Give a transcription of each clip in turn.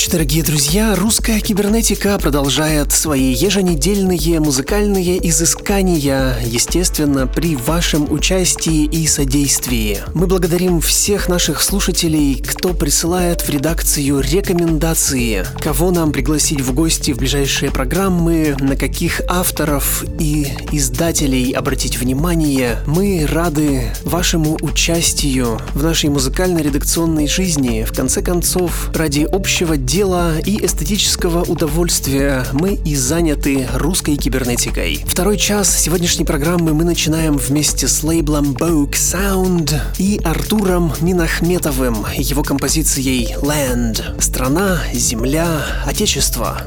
Ночи, дорогие друзья! Русская кибернетика продолжает свои еженедельные музыкальные изыскания, естественно, при вашем участии и содействии. Мы благодарим всех наших слушателей, кто присылает в редакцию рекомендации, кого нам пригласить в гости в ближайшие программы, на каких авторов и издателей обратить внимание. Мы рады вашему участию в нашей музыкально-редакционной жизни. В конце концов, ради общего дела и эстетического удовольствия мы и заняты русской кибернетикой. Второй час сегодняшней программы мы начинаем вместе с лейблом Boke Sound и Артуром Минахметовым, его композицией Land. Страна, земля, отечество.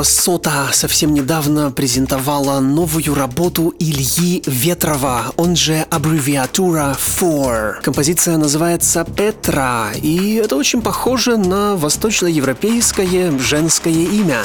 Издательство «Сота» совсем недавно презентовало новую работу Ильи Ветрова, он же аббревиатура «FOR». Композиция называется «Петра», и это очень похоже на восточноевропейское женское имя.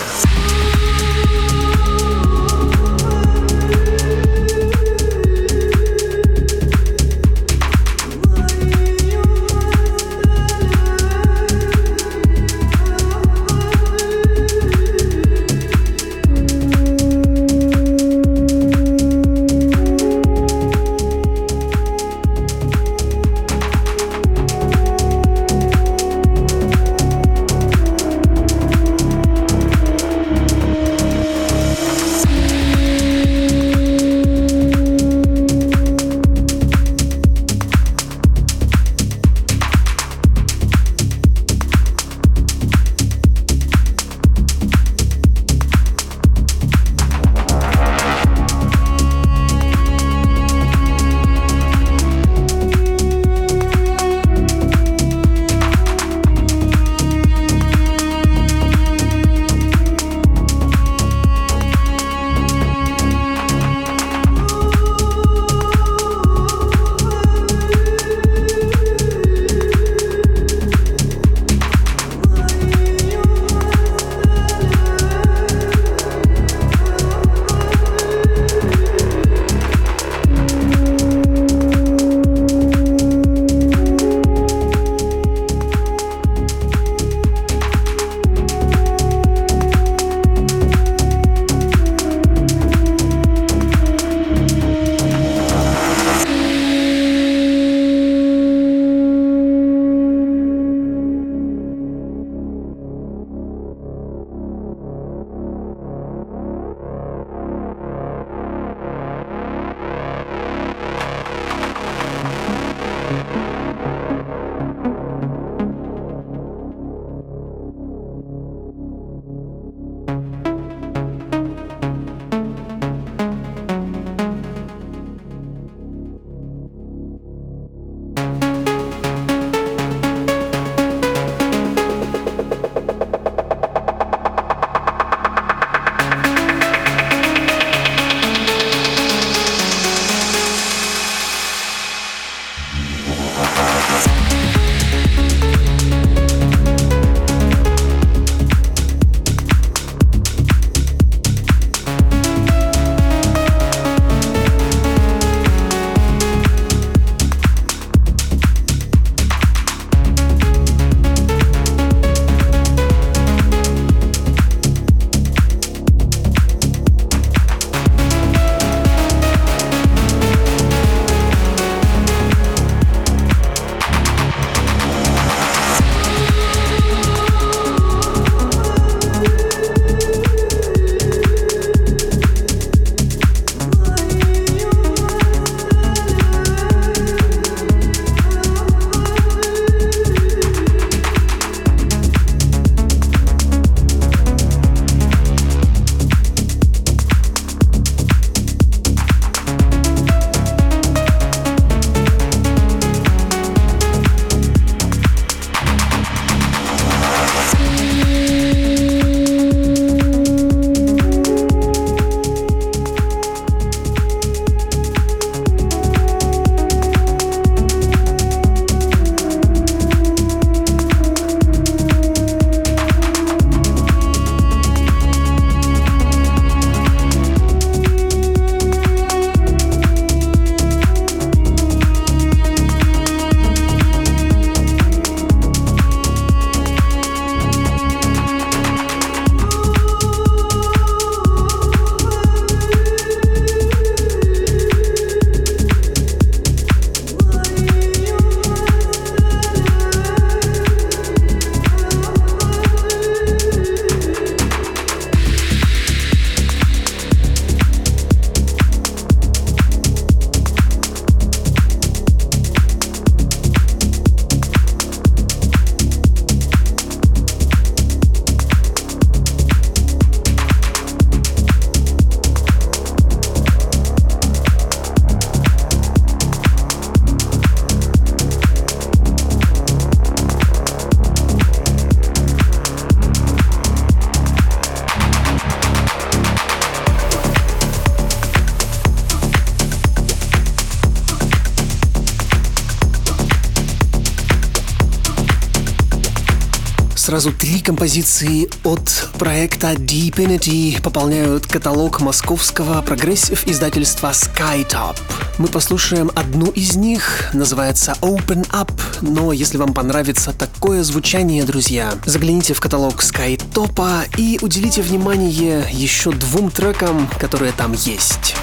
Сразу три композиции от проекта Deepinity пополняют каталог московского прогрессив издательства Skytop. Мы послушаем одну из них, называется Open Up, но если вам понравится такое звучание, друзья, загляните в каталог Skytop и уделите внимание еще двум трекам, которые там есть.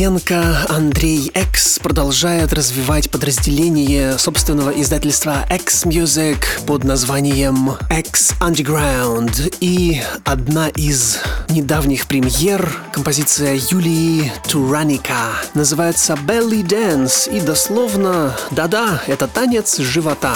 Давыденко, Андрей X продолжает развивать подразделение собственного издательства X Music под названием X Underground. И одна из недавних премьер — композиция Юлии Тураника. Называется Belly Dance и дословно «Да-да, это танец живота».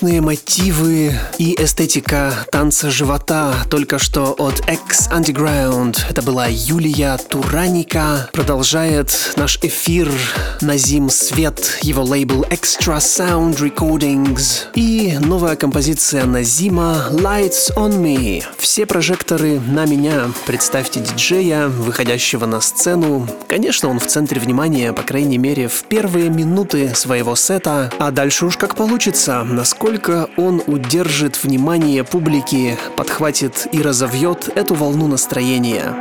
Восточные мотивы эстетика танца живота только что от X Underground. Это была Юлия Тураника. Продолжает наш эфир Назим Свет, его лейбл Extra Sound Recordings. И новая композиция Назима Lights on Me. Все прожекторы на меня. Представьте диджея, выходящего на сцену. Конечно, он в центре внимания, по крайней мере, в первые минуты своего сета. А дальше уж как получится насколько он удержит внимание публики, подхватит и разовьет эту волну настроения.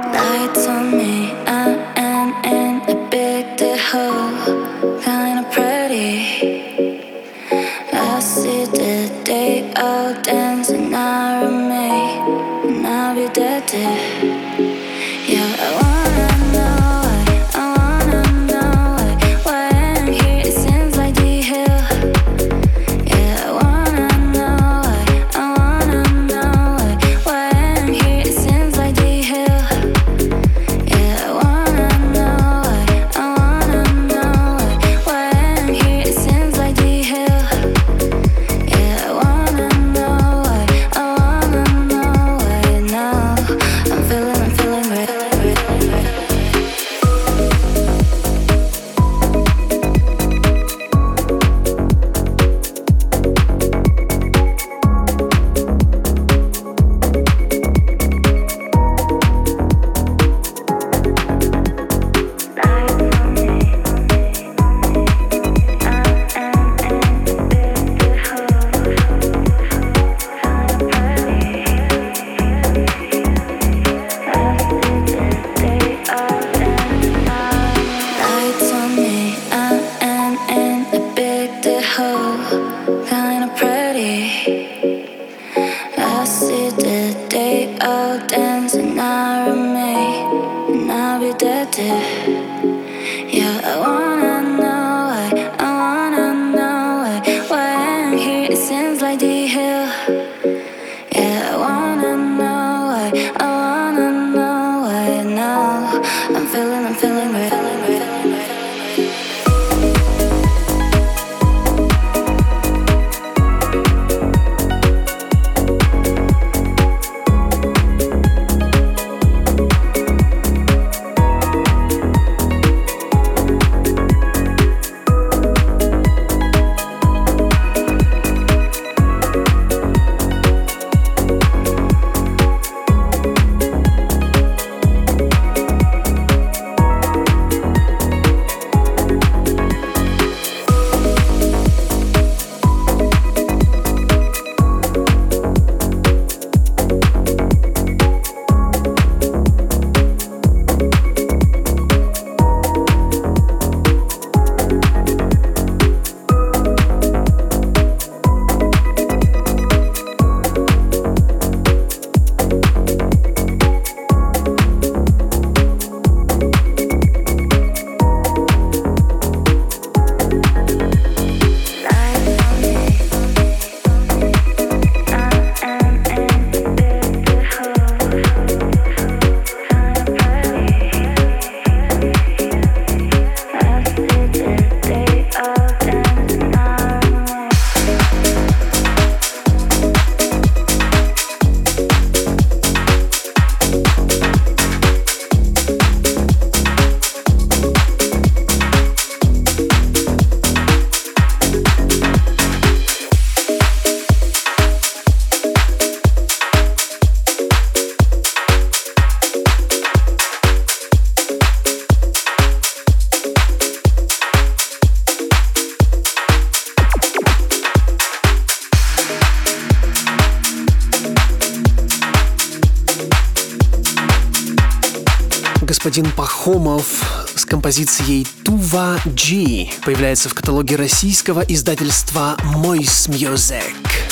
I did. Господин Пахомов с композицией «Тува G» появляется в каталоге российского издательства «Мойс Music».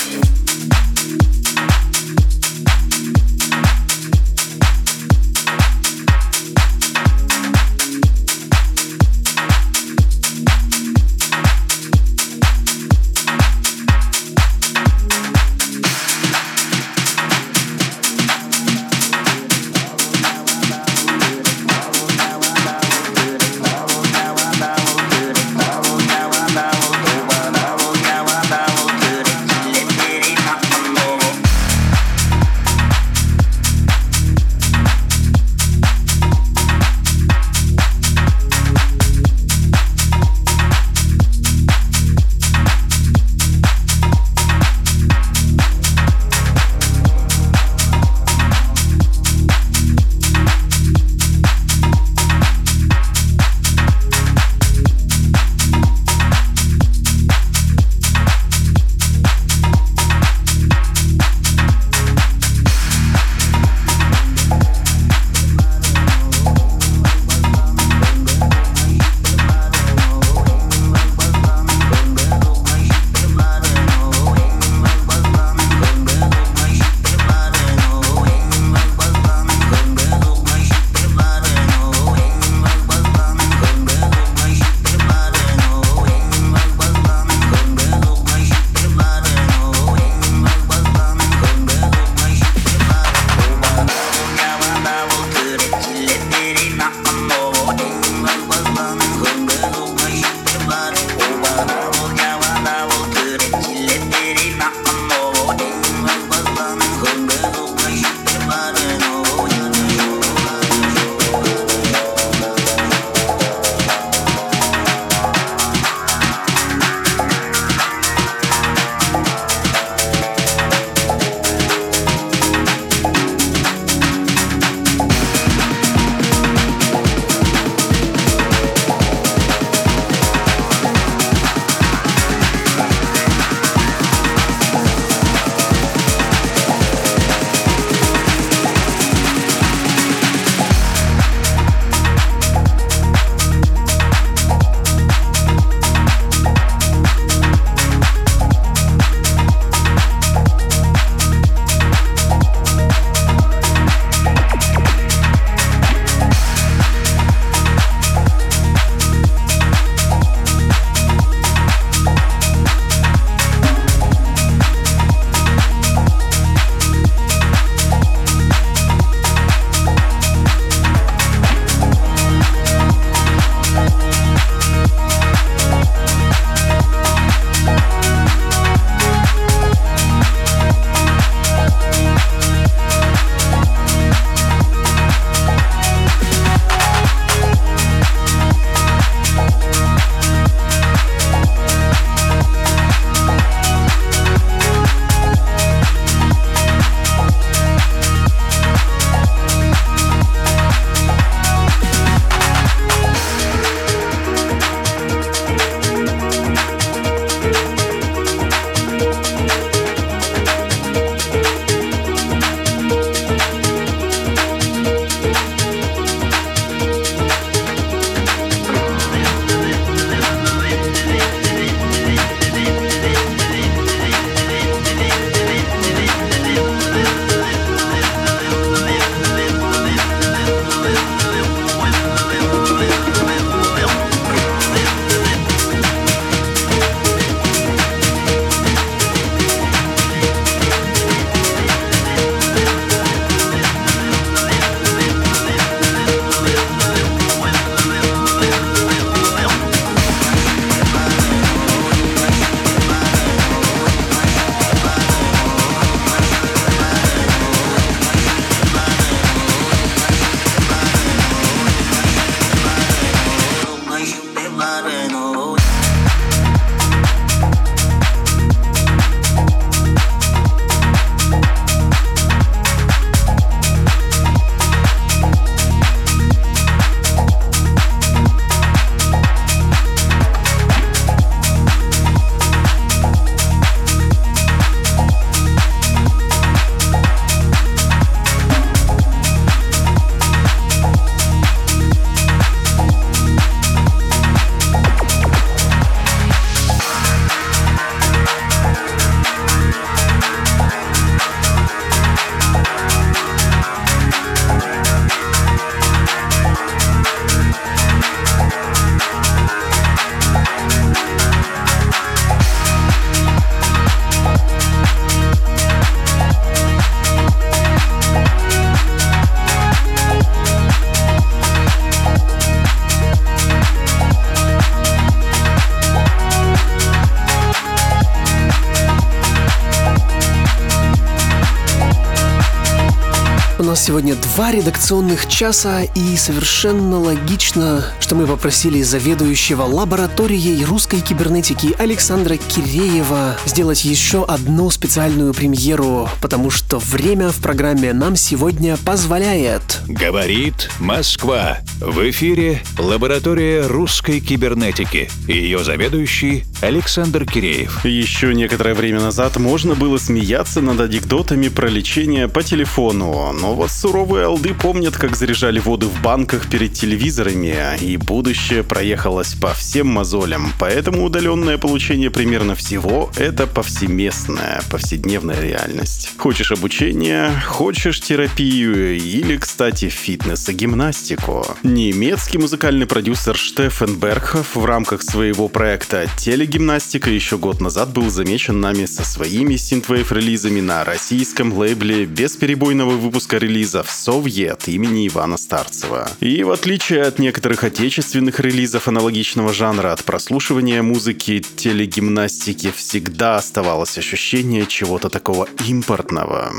Сегодня два редакционных часа, и совершенно логично, что мы попросили заведующего лабораторией русской кибернетики Александра Киреева сделать еще одну специальную премьеру, потому что время в программе нам сегодня позволяет. Говорит Москва. В эфире лаборатория русской кибернетики. Ее заведующий Александр Киреев. Еще некоторое время назад можно было смеяться над анекдотами про лечение по телефону, но вот суровые алды помнят, как заряжали воду в банках перед телевизорами, и будущее проехалось по всем мозолям, поэтому удаленное получение примерно всего — это повсеместная, повседневная реальность. Хочешь обучение, хочешь терапию или, кстати, фитнес и гимнастику. Немецкий музыкальный продюсер Штефан Бергхоф в рамках своего проекта «Телегимнастика» еще год назад был замечен нами со своими синтвейв-релизами на российском лейбле бесперебойного выпуска релизов «Совет» имени Ивана Старцева. И в отличие от некоторых отечественных релизов аналогичного жанра, от прослушивания музыки телегимнастики всегда оставалось ощущение чего-то такого импортного.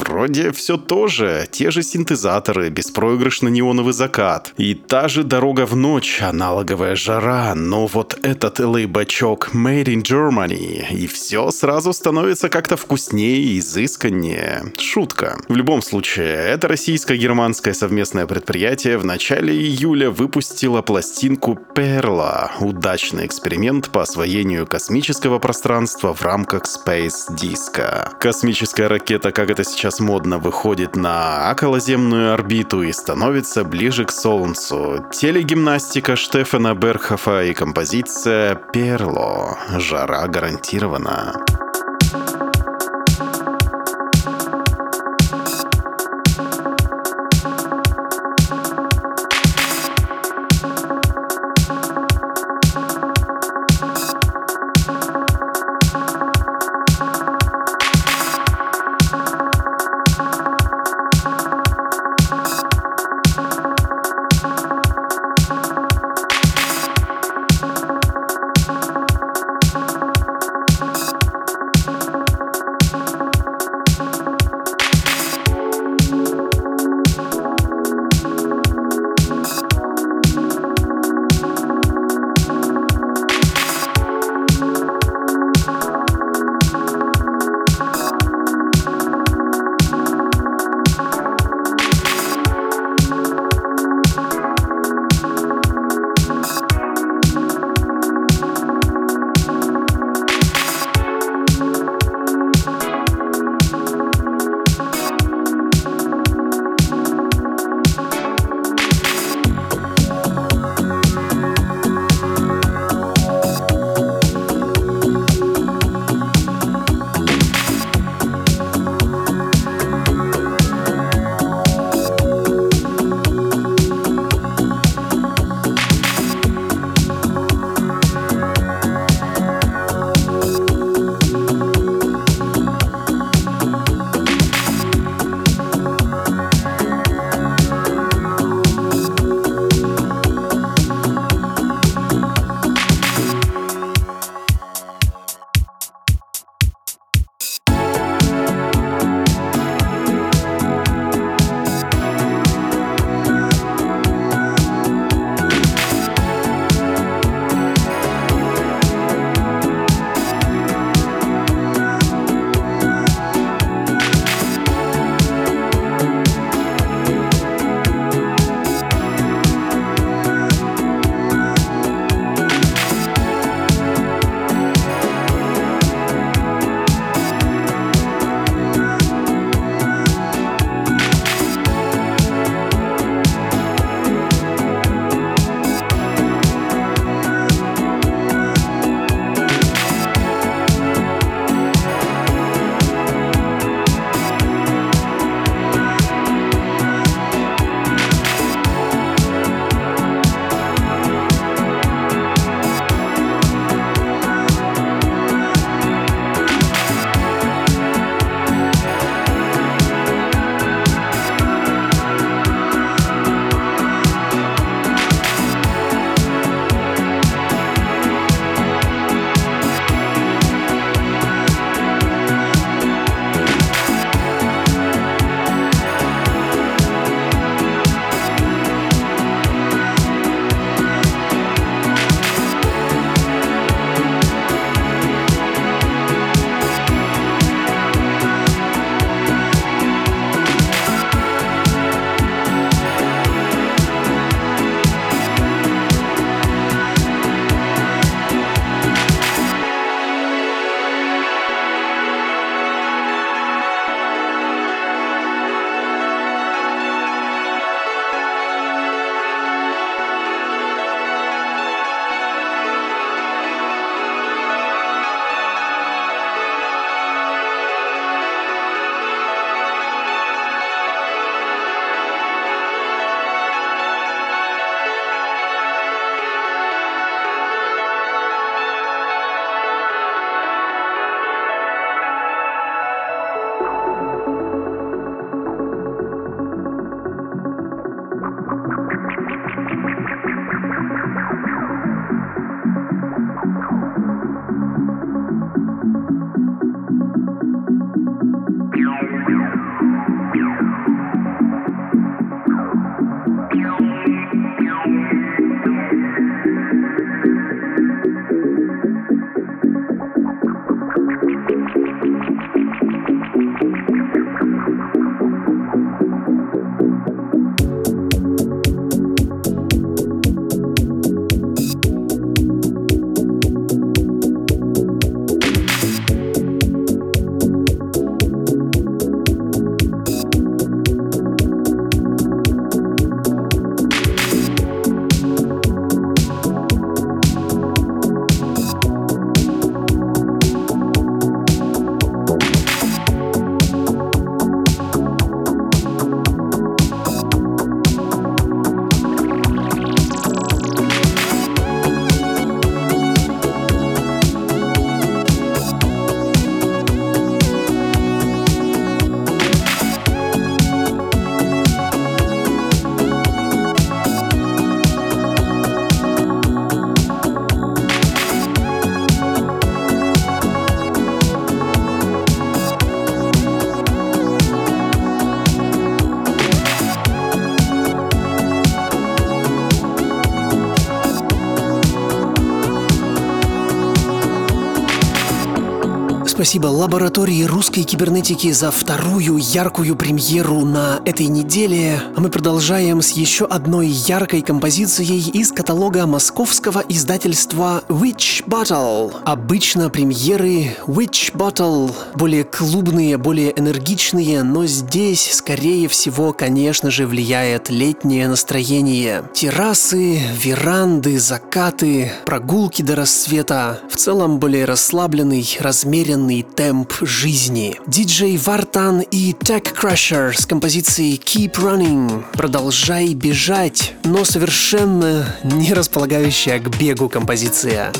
Вроде все то же, те же синтезаторы, беспроигрышно-неоновый закат и та же дорога в ночь, аналоговая жара, но вот этот лейбачок Made in Germany, и все сразу становится как-то вкуснее и изысканнее. Шутка. В любом случае, это российско-германское совместное предприятие в начале июля выпустило пластинку Перла, удачный эксперимент по освоению космического пространства в рамках Space Disco. Космическая ракета, как это сейчас модно, выходит на околоземную орбиту и становится ближе к Солнцу. Телегимнастика Штефана Берхофа и композиция «Перло». Жара гарантирована. Спасибо лаборатории русской кибернетики за вторую яркую премьеру на этой неделе. А мы продолжаем с еще одной яркой композицией из каталога московского издательства Witch Bottle. Обычно премьеры Witch Bottle более клубные, более энергичные, но здесь, скорее всего, конечно же, влияет летнее настроение. Террасы, веранды, закаты, прогулки до рассвета. В целом более расслабленный, размеренный медленный темп жизни. Диджей Вартан и Tech Crusher с композицией Keep Running «Продолжай бежать», но совершенно не располагающая к бегу композиция.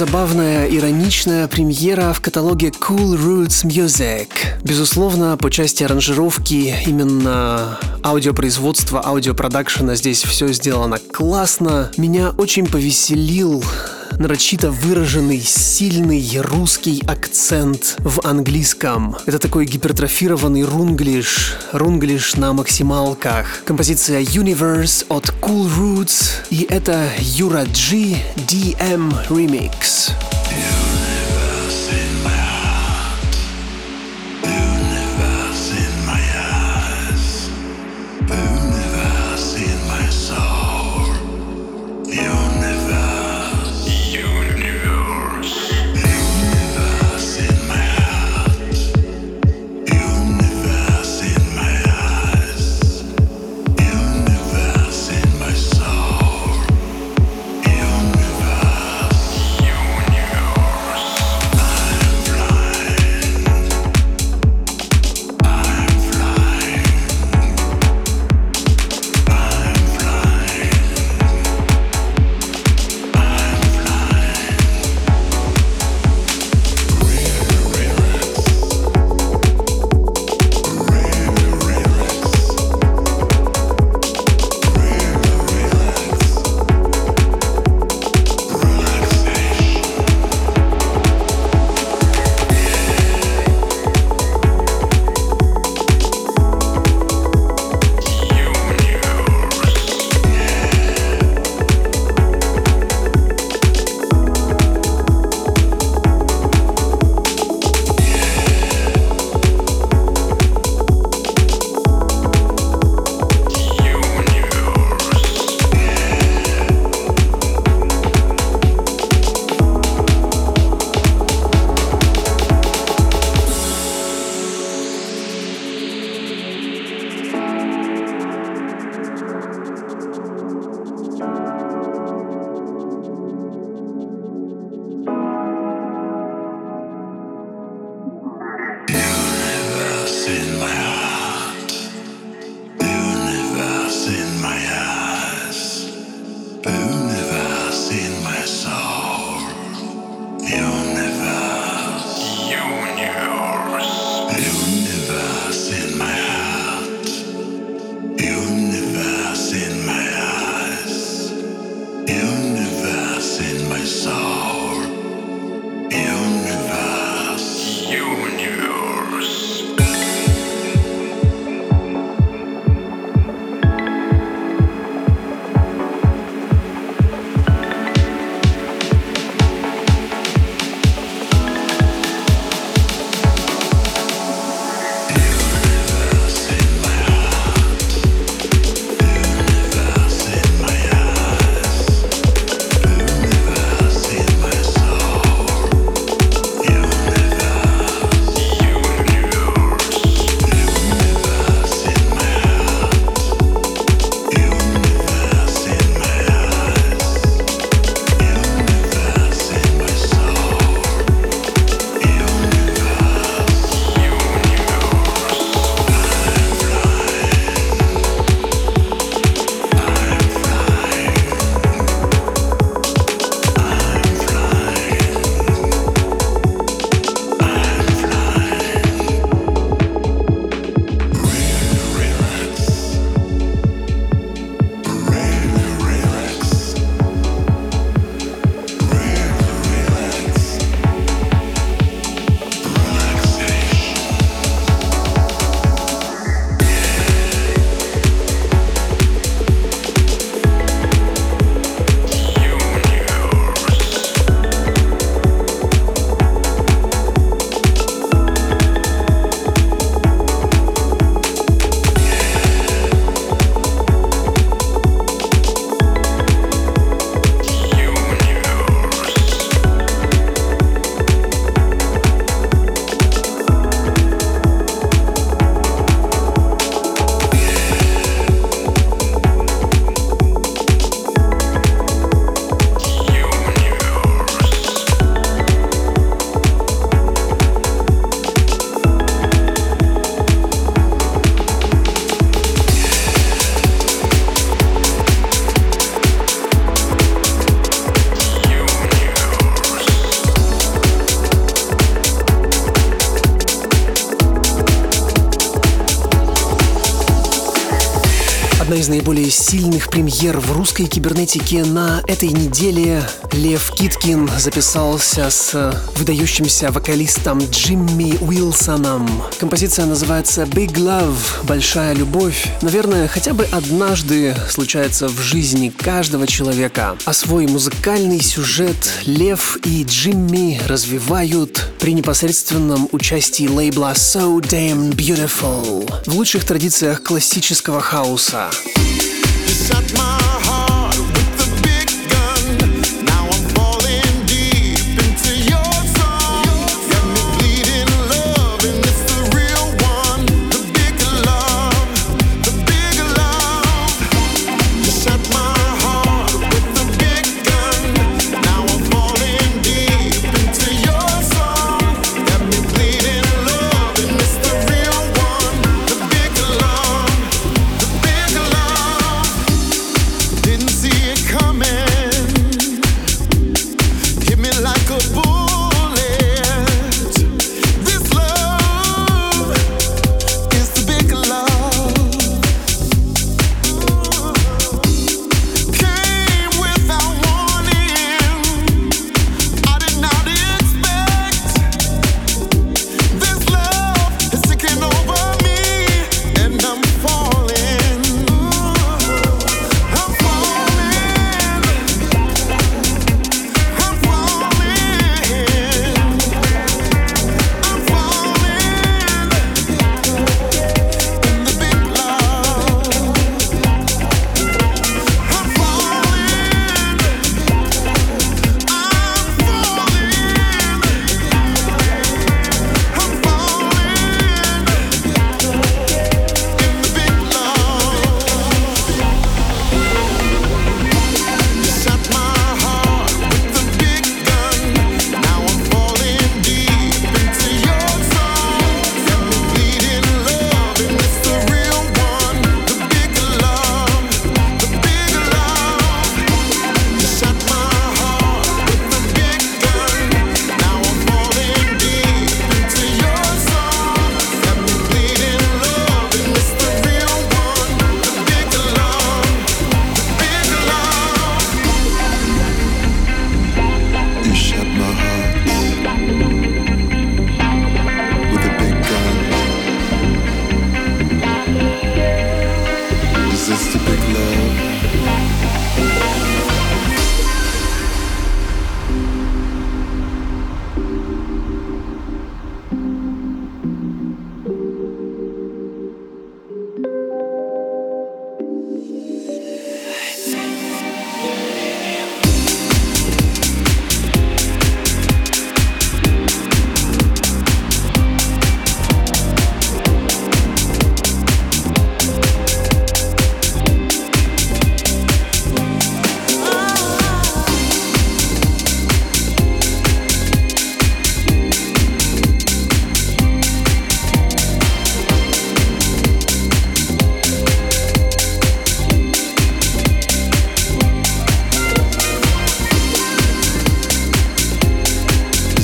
Забавная, ироничная премьера в каталоге Cool Roots Music. Безусловно, по части аранжировки, именно аудиопроизводства, аудиопродакшена здесь все сделано классно. Меня очень повеселил нарочито выраженный, сильный русский акцент в английском. Это такой гипертрофированный рунглиш, рунглиш на максималках. Композиция Universe от Cool Roots, и это Юра G DM Remix. Из наиболее сильных премьер в русской кибернетике на этой неделе Лев Киткин записался с выдающимся вокалистом Джимми Уилсоном. Композиция называется Big Love – Большая любовь. Наверное, хотя бы однажды случается в жизни каждого человека. А свой музыкальный сюжет Лев и Джимми развивают при непосредственном участии лейбла So Damn Beautiful в лучших традициях классического хаоса. Shut my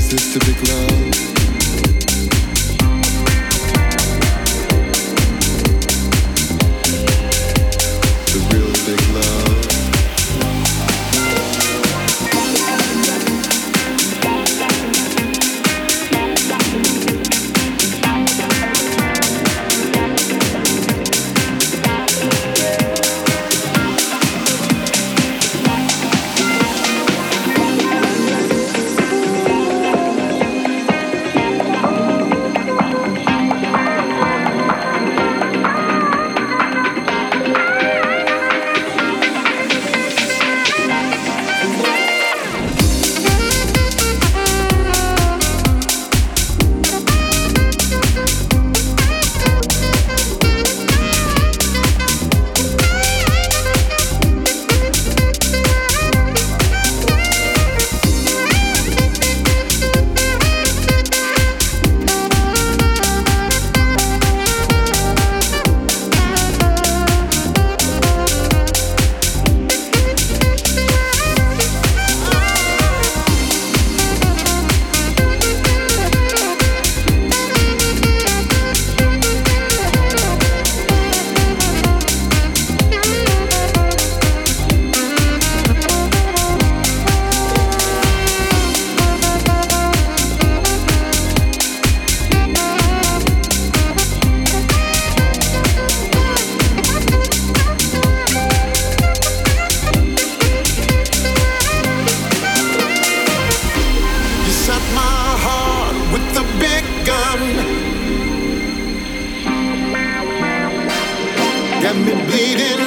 Is this the big love? Русской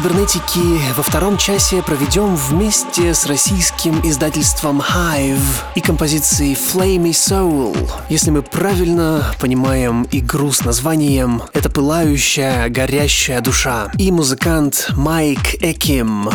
кибернетики во втором часе проведем вместе с российским издательством Hive и композицией Flamey Soul. Если мы правильно понимаем игру с названием «Это пылающая, горящая душа» и музыкант Майк Эким.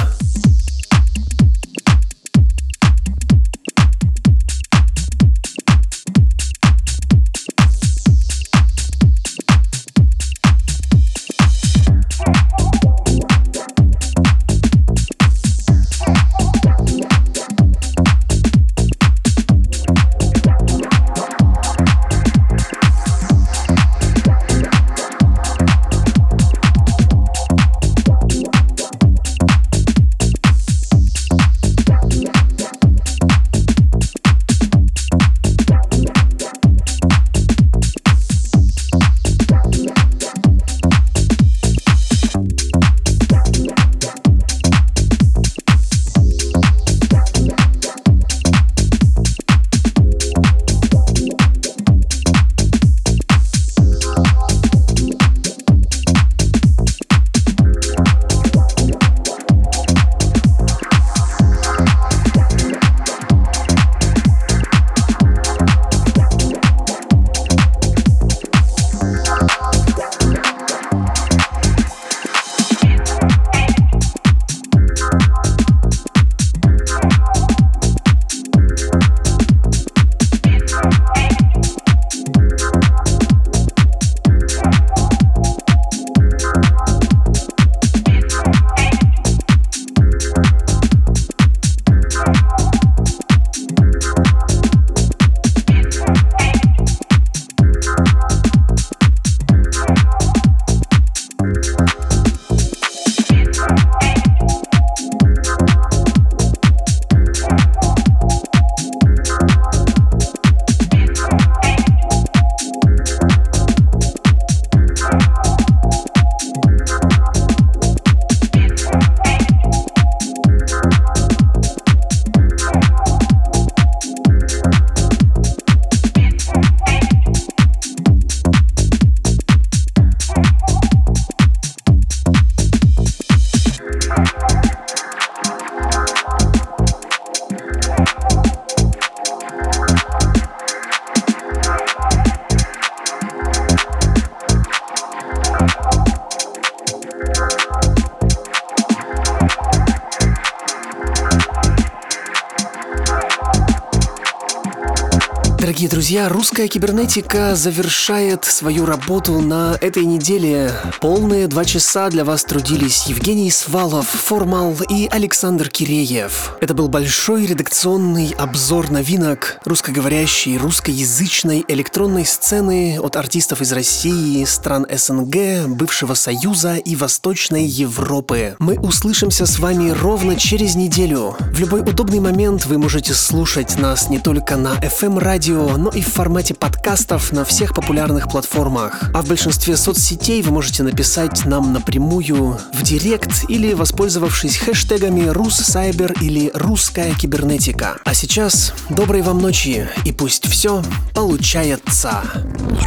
Друзья, русская кибернетика завершает свою работу на этой неделе. Полные два часа для вас трудились Евгений Свалов, Формал и Александр Киреев. Это был большой редакционный обзор новинок русскоговорящей, русскоязычной электронной сцены от артистов из России, стран СНГ, бывшего Союза и Восточной Европы. Мы услышимся с вами ровно через неделю. В любой удобный момент вы можете слушать нас не только на FM-радио, радио, но и в формате подкастов на всех популярных платформах. А в большинстве соцсетей вы можете написать нам напрямую в директ или воспользовавшись хэштегами «Руссайбер» или «Русская кибернетика». А сейчас доброй вам ночи и пусть все получается.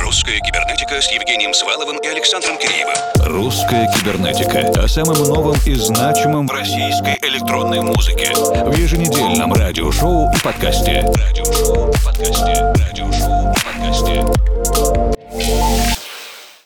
Русская кибернетика с Евгением Сваловым и Александром Киреевым. Русская кибернетика о самом новом и значимом в российской электронной музыке в еженедельном радиошоу и подкасте. Радиошоу и подкасте. радиошоу в подкасте.